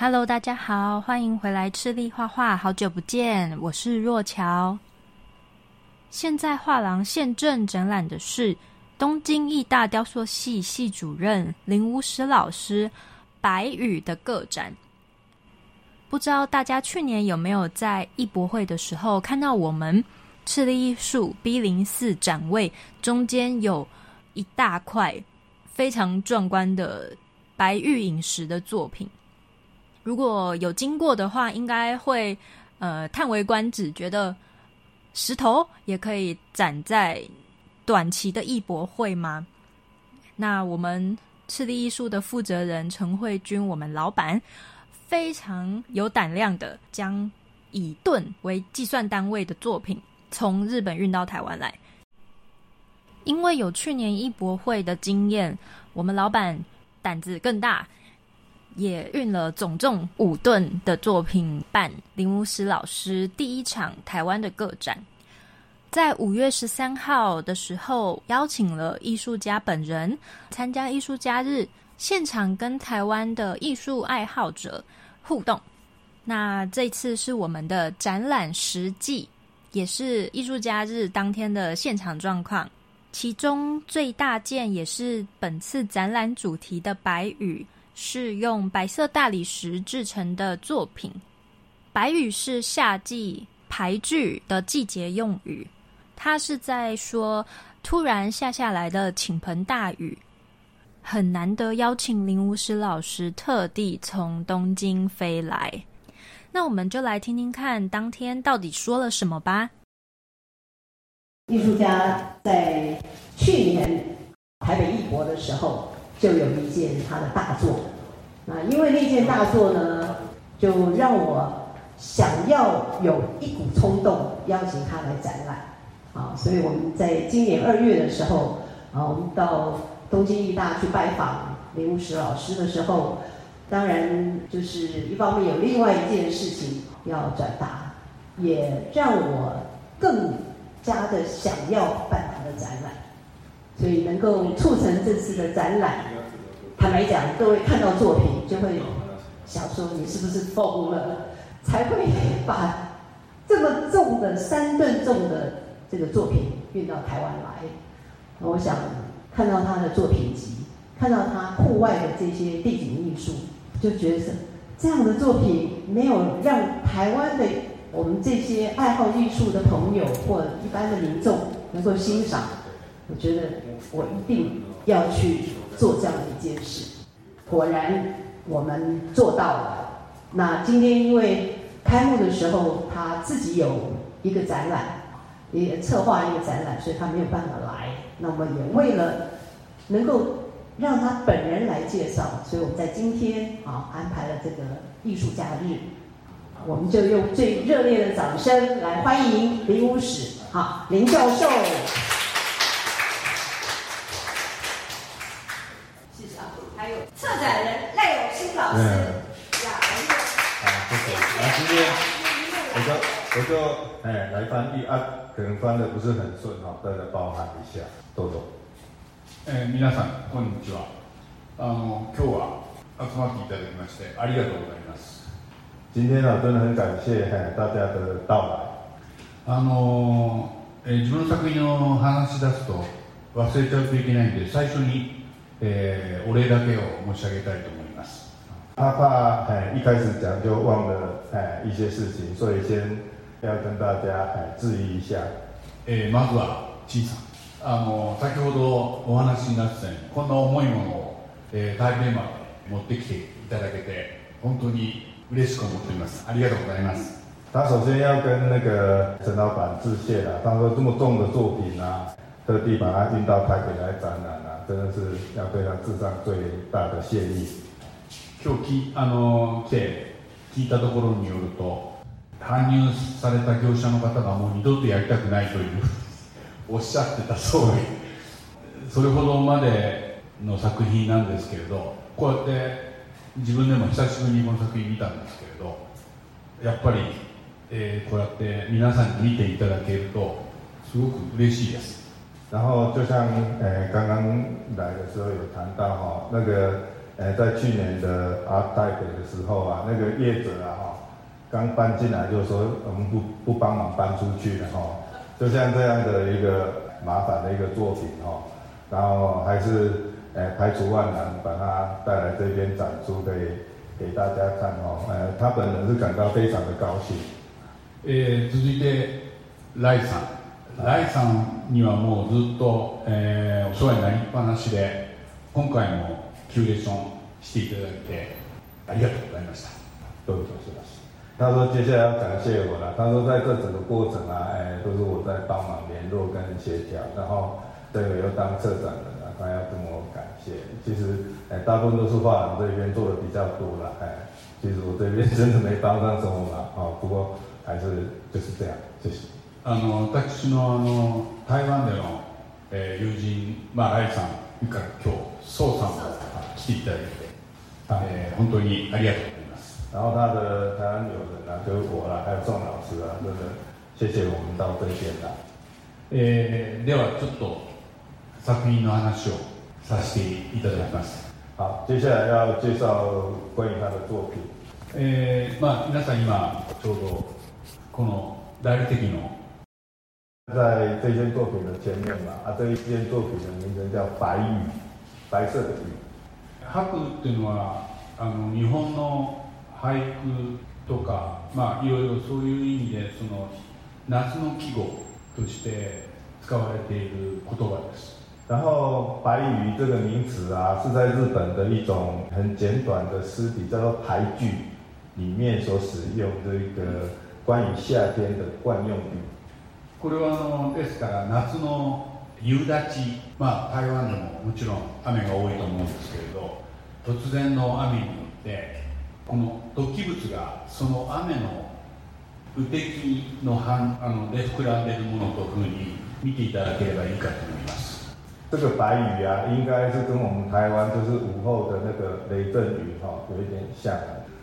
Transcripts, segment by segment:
Hello，大家好，欢迎回来赤力画画，好久不见，我是若桥。现在画廊现正展览的是东京艺大雕塑系系主任林无石老师白羽的个展。不知道大家去年有没有在艺博会的时候看到我们赤力艺术 B 零四展位中间有一大块非常壮观的白玉饮食的作品？如果有经过的话，应该会呃叹为观止，觉得石头也可以展在短期的艺博会吗？那我们赤力艺术的负责人陈慧君，我们老板。非常有胆量的，将以吨为计算单位的作品从日本运到台湾来。因为有去年艺博会的经验，我们老板胆子更大，也运了总重五吨的作品办林武石老师第一场台湾的个展。在五月十三号的时候，邀请了艺术家本人参加艺术家日。现场跟台湾的艺术爱好者互动，那这次是我们的展览实际，也是艺术家日当天的现场状况。其中最大件也是本次展览主题的白羽，是用白色大理石制成的作品。白羽是夏季排剧的季节用语，它是在说突然下下来的倾盆大雨。很难得邀请林无石老师特地从东京飞来，那我们就来听听看当天到底说了什么吧。艺术家在去年台北艺博的时候，就有一件他的大作，啊，因为那件大作呢，就让我想要有一股冲动邀请他来展览，啊，所以我们在今年二月的时候，啊，我们到。东京艺大去拜访林无石老师的时候，当然就是一方面有另外一件事情要转达，也让我更加的想要办他的展览，所以能够促成这次的展览。坦白讲，各位看到作品就会想说，你是不是疯了，才会把这么重的三吨重的这个作品运到台湾来？我想。看到他的作品集，看到他户外的这些地景艺术，就觉得这样的作品没有让台湾的我们这些爱好艺术的朋友或一般的民众能够欣赏。我觉得我一定要去做这样的一件事。果然，我们做到了。那今天因为开幕的时候他自己有一个展览，也策划一个展览，所以他没有办法来。那么也为了能够让他本人来介绍，所以我们在今天啊安排了这个艺术假日，我们就用最热烈的掌声来欢迎林武史好林教授，永新老师，呀，好，谢谢。那今天我就我就哎来翻译啊，可能翻的不是很顺哈，大家包涵一下。どうぞ。えー、皆さんこんにちは。あの今日は集まっていただきましてありがとうございます。今天呢，真的很感谢大家的到来。あの、えー、自分の作品を話し出すと忘れちゃうといけないんで最初に、えー、お礼だけを申し上げたいと思います。怕怕哎一开始讲就忘了哎一些事情，所以先要跟大家哎质疑一下。えー、まずは小さん。あの先ほどお話になってたようにこんな重いものを、えー、台北まで持ってきていただけて本当に嬉しく思っていますありがとうございます他首先要跟那个陈老板致谢了。他说这么重的作品啊，特地把它运到台北来展览啊，真的是要对他致上最大的谢意。 今日きあの来て聞いたところによると、搬入された業者の方がもう二度とやりたくないというおっしゃってた通りそれほどまでの作品なんですけれどこうやって自分でも久しぶりにこの作品見たんですけれどやっぱり、えー、こうやって皆さんに見ていただけるとすごく嬉しいです。然后就像呃刚刚来的时候有谈到哈，那个呃，在去年的阿台北的时候啊，那个业者啊，哈，刚搬进来就说我们不不帮忙搬出去了哈，就像这样的一个麻烦的一个作品哈，然后还是呃排除万难把它带来这边展出，可以给大家看哦，呃，他本人是感到非常的高兴。えー、続いてライさんライさんにはもうずっと、えー、お世話になりっぱなしで今回も キュレーションしていただいてありがとうございました都有是吧？他说接下来要感谢我了。他说在这整个过程啊，哎，都是我在帮忙联络跟协调，然后这个又当策展人啊，他要跟我感谢。其实哎，大部分都是画廊这边做的比较多了，哎，其实我这边真的没帮上什么忙啊。不过还是就是这样，谢谢。あの私のあの台湾での、えー、友人、まあ、ライさんから今日宋さんも来ていただいて、えー、本当にありがとうございます。然后他的台湾友人啊，就是我啦，还有宋老师啊，真的谢谢我们到这边来。えー、ではちょっと作品の話をさせていただきます。好，接下来要介绍关于他的作品。えー、まあ皆さん今ちょうどこの大理石の在这件作品的前面嘛，啊，这一件作品的名称叫白羽，白色的羽。白っていうのはあの日本の俳句とか、まあ、いろいろそういう意味でその夏の季語として使われている言葉です。然后白羽这个名词啊，是在日本的一种很简短的诗体，叫做俳句里面所使用个关于夏天的惯用语。これはあのですから夏の夕立ち、まあ、台湾でももちろん雨が多いと思うんです突然の雨によってこの突起物がその雨の雨滴の反あので膨らんでいるものというふうに見ていただければいいかと思います。这个白雨啊，应该是跟我们台湾就是午后的那个雷阵雨哈、哦有一点像。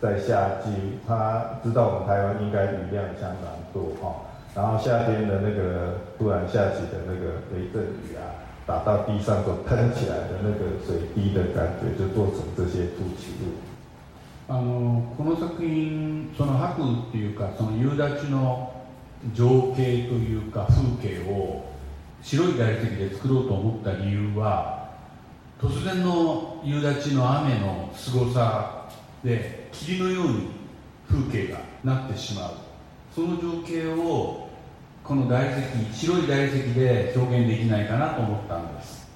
在夏季，他知道我们台湾应该雨量相当多哈、哦然后夏天的那个突然下起的那个雷阵雨啊，打到地上所喷起来的那个水滴的感觉，就做成这些凸起物。あのこの作品その白っていうかその夕立の情景というか風景を白い大理石で作ろうと思った理由は突然の夕立の雨のすごさで霧のように風景がなってしまうその情景をこの大理石白い大理石で表現できないかなと思ったんです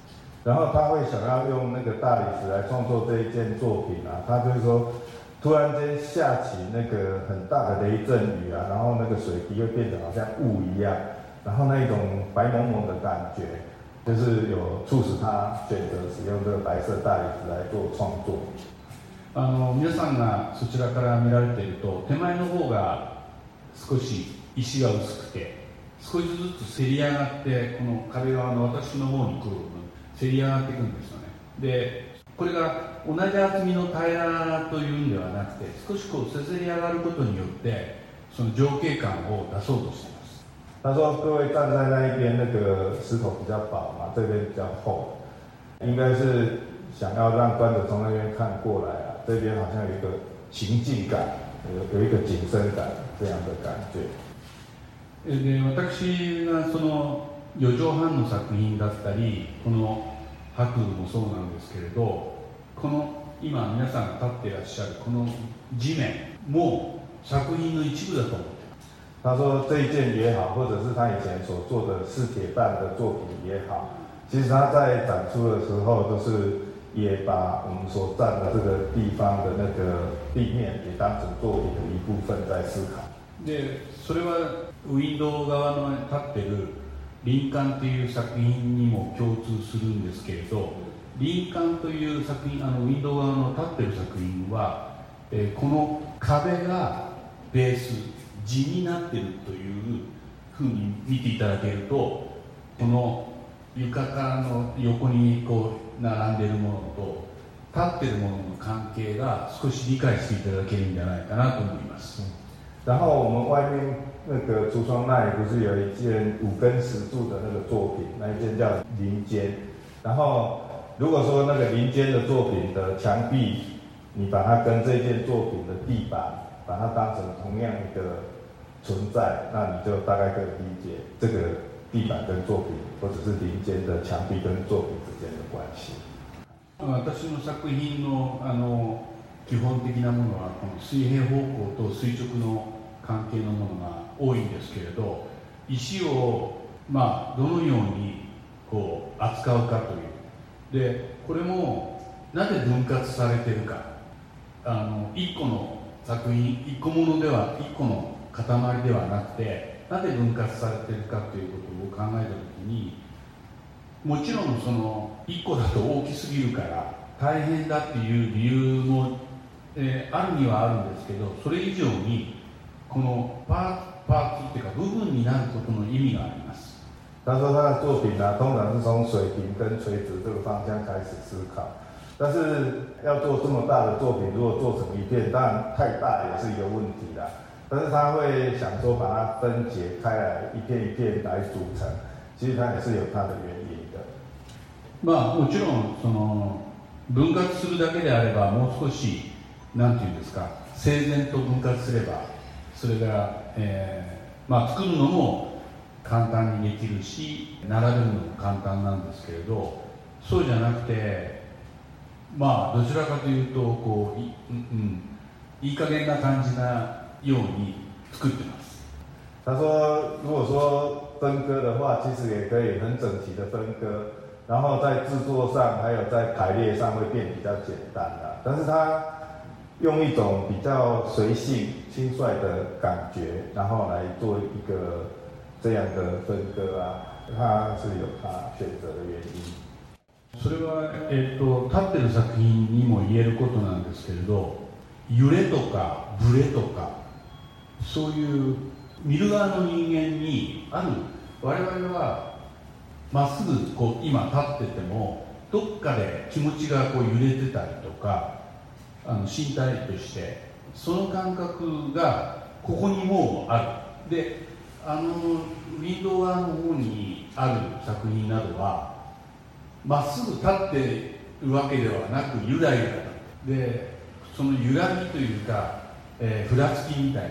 然后他会想要用那个大理石来创作这一件作品啊，他就是说突然间下起那个很大的雷阵雨啊，然后那个水滴会变得好像雾一样，然后那一种白蒙蒙的感觉，就是有促使他选择使用这个白色大理石来做创作。あの皆さんがそちらから見られていると手前の方が少し石が薄くて少しずつせり上がってこの壁側の私の方に来る部分せり上がっていくんですよねでこれが同じ厚みの平らというんではなくて少しこうせせり上がることによってその情景感を出そうとしています。他说：“各位站在那一边，那个石头比较薄嘛，这边比较厚，应该是想要让观者从那边看过来啊，这边好像有一个情境感，有有一个景深感这样的感觉。”で私がその四畳半の作品だったりこの白雲もそうなんですけれどこの今皆さんが立っていらっしゃるこの地面も作品の一部だと思って他说这一件也好，或者是他以前所做的四铁半的作品也好，其实他在展出的时候都是也把我们所站的这个地方的那个地面也当成作品的一部分在思考。でそれはウィンドウ側の立ってる林間という作品にも共通するんですけれど林間という作品あのウィンドウ側の立ってる作品は、えー、この壁がベース地になってるというふうに見ていただけるとこの床からの横にこう並んでるものと立ってるものの関係が少し理解していただけるんじゃないかなと思います。然后我们外面那个橱窗那里不是有一件五根石柱的那个作品，那一件叫林间，然后 如果说那个林间的作品的墙壁，你把它跟这件作品的地板，把它当成同样一个存在，那你就大概可以理解这个地板跟作品，或者是林间的墙壁跟作品之间的关系。私の作品のあの基本的なものはこの水平方向と垂直の関係のものが 多いんですけれど石を、まあ、どのようにこう扱うかという。でこれもなぜ分割されてるか。あの1個の作品1個ものでは1個の塊ではなくてなぜ分割されてるかということを考えた時にもちろんその1個だと大きすぎるから大変だっていう理由も、えー、あるにはあるんですけどそれ以上にこのパーパーツっていうか部分になることの意味があります他说他的作品呢、啊，通常是从水平跟垂直这个方向开始思考，但是要做这么大的作品，如果做成一片，当然太大也是一个问题啦。但是他会想说把它分解开来，一片一片来组成，其实它也是有它的原因的。まあもちろんその分割するだけであればもう少しなんていうんですか整然と分割すればそれが、えー、まあ作るのも簡単にできるし並べるのも簡単なんですけれどそうじゃなくてまあどちらかというとこうい,、うん、いい加減な感じなように作ってます。他说：“如果说分割的话，其实也可以很整齐的分割，然后在制作上还有在排列上会变比较简单的。但是他用一种比较随性、轻率的感觉，然后来做一个。”这样的分割啊，它是有它选择的原因。それは、えーと、立ってる作品にも言えることなんですけれど揺れとかブレとかそういう見る側の人間にある我々はまっすぐこう今立っててもどっかで気持ちがこう揺れてたりとかあの身体としてその感覚がここにもうある。であのウィンドウ側の方にある作品などはまっすぐ立ってるわけではなくゆらゆらでその揺らぎというか、えー、ふらつきみたいな、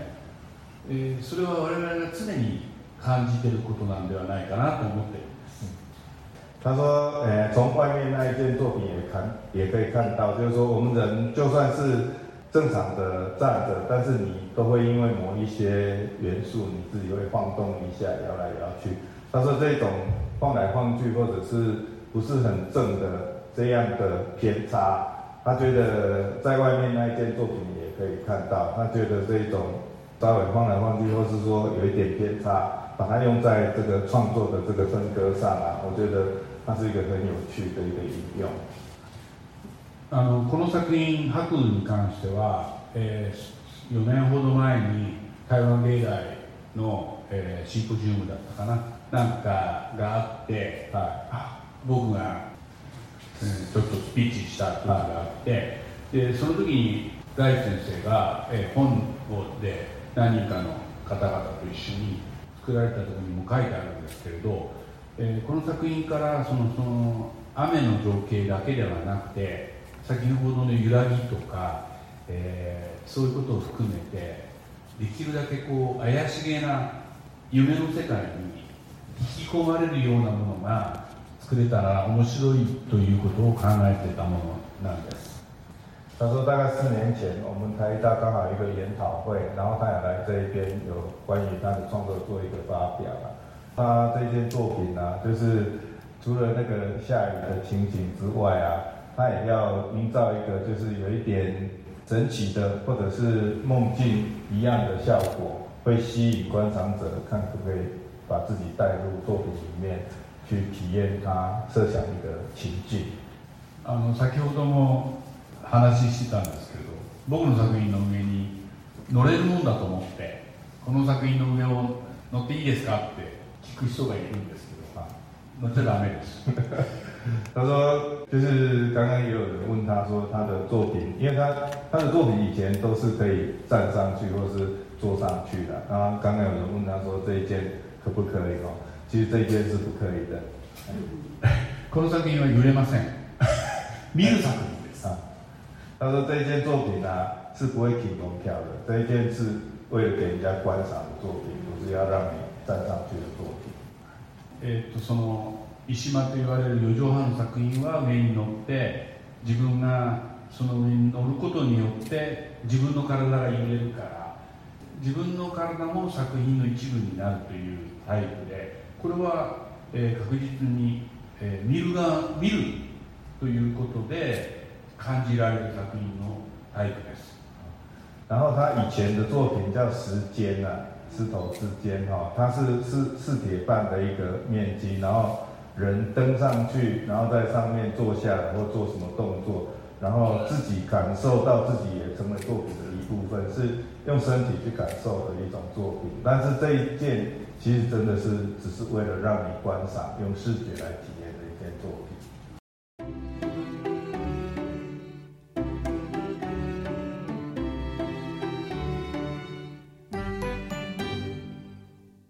えー、それは我々が常に感じてることなんではないかなと思ってるんです。他说：“呃，从外面那一件作品也看，也可以看到，就是说，我们人就算是正常的站着，但是你都会因为某一些元素，你自己会晃动一下，摇来摇去。他说这种晃来晃去，或者是不是很正的这样的偏差，他觉得在外面那一件作品也可以看到。他觉得这种稍微晃来晃去，或是说有一点偏差，把它用在这个创作的这个分割上啊，我觉得它是一个很有趣的一个应用。”あのこの作品「白」に関しては、えー、4年ほど前に台湾芸大の、えー、シンポジウムだったかななんかがあって、はい、僕が、えー、ちょっとスピーチした時があって、でその時に大先生が、えー、本をで何人かの方々と一緒に作られたところにも書いてあるんですけれど、えー、この作品からそのその雨の情景だけではなくて先ほどの揺らぎとか、えー、そういうことを含めてできるだけこう怪しげな夢の世界に引き込まれるようなものが作れたら面白いということを考えてたものなんです。他说，大概四年前，我们台大刚好一个研讨会，然后他也来这一边有关于他的创作做一个发表了。他这件作品呢、啊，就是除了那个下雨的情景之外啊，他也要营造一个就是有一点整齐的，或者是梦境一样的效果，会吸引观赏者看可不可以把自己带入作品里面去体验他设想一个情境。あの先ほども話してたんですけど、僕の作品の上に乗れるもんだと思ってこの作品の上を乗っていいですかって聞く人がいるんですけど、乗っちゃダメです。他说，就是刚刚也有人问他说，他的作品，因为他他的作品以前都是可以站上去或是坐上去的。然后刚刚有人问他说，这一件可不可以哦？其实这一件是不可以的。この作品は揺れません。 見る作品です。啊，他说这一件作品啊是不会提供票的，这一件是为了给人家观赏的作品，不是要让你站上去的作品。 えー、とその石間と言われる四畳半の作品は上に乗って自分がその上に乗ることによって自分の体が揺れるから自分の体も作品の一部になるというタイプでこれは、えー確実に、えー見るが見るということで感じられる作品のタイプです然后他以前的作品叫《时间》啊，石头之间哈、它是是是铁棒的一个面积，然后人登上去，然后在上面坐下来或做什么动作，然后自己感受到自己也成为作品的一部分，是用身体去感受的一种作品。但是这一件其实真的是只是为了让你观赏，用视觉来体验。